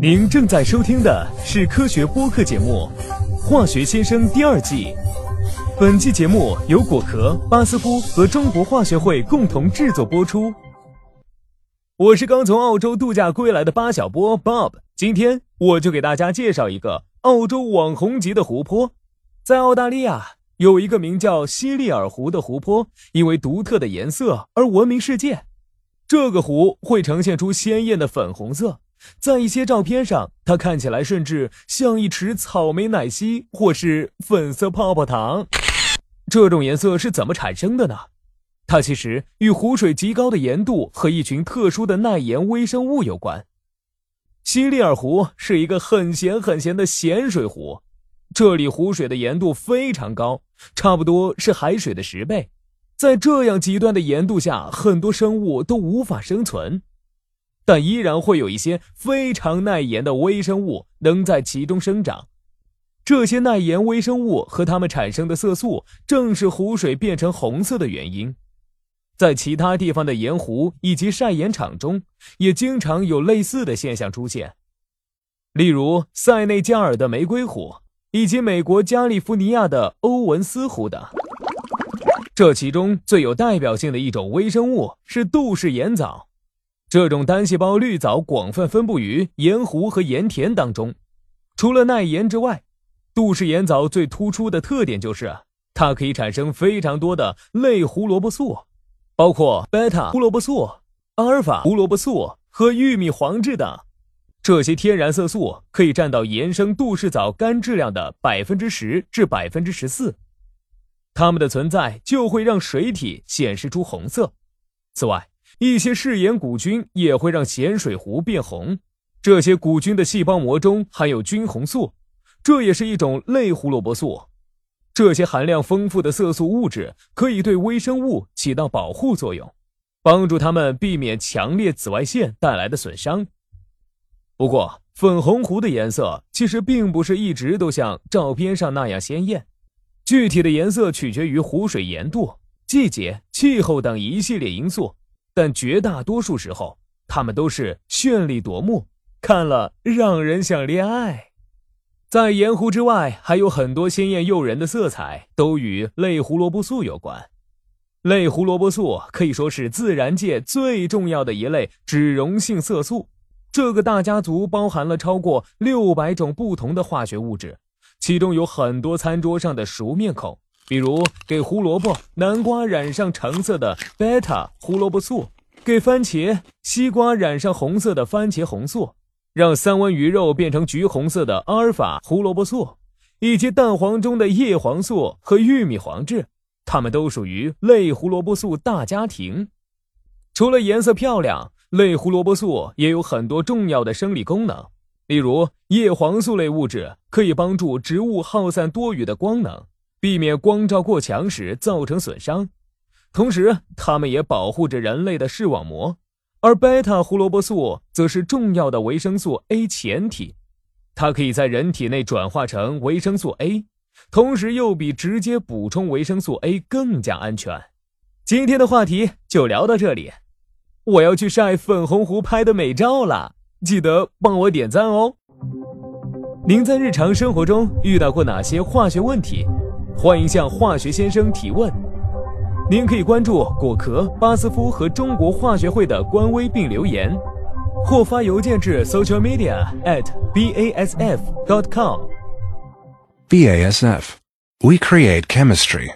您正在收听的是科学播客节目《化学先生》第二季。本期节目由果壳、巴斯夫和中国化学会共同制作播出。我是刚从澳洲度假归来的巴小波 Bob，今天我就给大家介绍一个澳洲网红级的湖泊，在澳大利亚。有一个名叫西利尔湖的湖泊，因为独特的颜色而闻名世界。这个湖会呈现出鲜艳的粉红色，在一些照片上，它看起来甚至像一池草莓奶昔或是粉色泡泡糖。这种颜色是怎么产生的呢？它其实与湖水极高的盐度和一群特殊的耐盐微生物有关。西利尔湖是一个很咸很咸的咸水湖。这里湖水的盐度非常高，差不多是海水的十倍。在这样极端的盐度下，很多生物都无法生存，但依然会有一些非常耐盐的微生物能在其中生长。这些耐盐微生物和它们产生的色素，正是湖水变成红色的原因。在其他地方的盐湖以及晒盐场中，也经常有类似的现象出现，例如塞内加尔的玫瑰湖。以及美国加利福尼亚的欧文斯湖等，这其中最有代表性的一种微生物是杜氏盐藻。这种单细胞绿藻广泛分布于盐湖和盐田当中。除了耐盐之外，杜氏盐藻最突出的特点就是它可以产生非常多的类胡萝卜素，包括贝塔胡萝卜素、阿尔法胡萝卜素和玉米黄质等。这些天然色素可以占到盐生杜氏藻干质量的百分之十至百分之十四，它们的存在就会让水体显示出红色。此外，一些嗜盐古菌也会让咸水湖变红。这些古菌的细胞膜中含有菌红素，这也是一种类胡萝卜素。这些含量丰富的色素物质可以对微生物起到保护作用，帮助它们避免强烈紫外线带来的损伤。不过，粉红湖的颜色其实并不是一直都像照片上那样鲜艳，具体的颜色取决于湖水盐度、季节、气候等一系列因素，但绝大多数时候，它们都是绚丽夺目，看了让人想恋爱。在盐湖之外，还有很多鲜艳诱人的色彩，都与类胡萝卜素有关。类胡萝卜素可以说是自然界最重要的一类脂溶性色素。这个大家族包含了超过六百种不同的化学物质，其中有很多餐桌上的熟面孔，比如给胡萝卜、南瓜染上橙色的贝塔胡萝卜素，给番茄、西瓜染上红色的番茄红素，让三文鱼肉变成橘红色的阿尔法胡萝卜素，以及蛋黄中的叶黄素和玉米黄质，它们都属于类胡萝卜素大家庭。除了颜色漂亮。类胡萝卜素也有很多重要的生理功能，例如叶黄素类物质可以帮助植物耗散多余的光能，避免光照过强时造成损伤。同时，它们也保护着人类的视网膜。而贝塔胡萝卜素则是重要的维生素 A 前体，它可以在人体内转化成维生素 A，同时又比直接补充维生素 A 更加安全。今天的话题就聊到这里。我要去晒粉红湖拍的美照了，记得帮我点赞哦。您在日常生活中遇到过哪些化学问题？欢迎向化学先生提问。您可以关注果壳、巴斯夫和中国化学会的官微并留言，或发邮件至 social media at basf dot com。BASF, we create chemistry.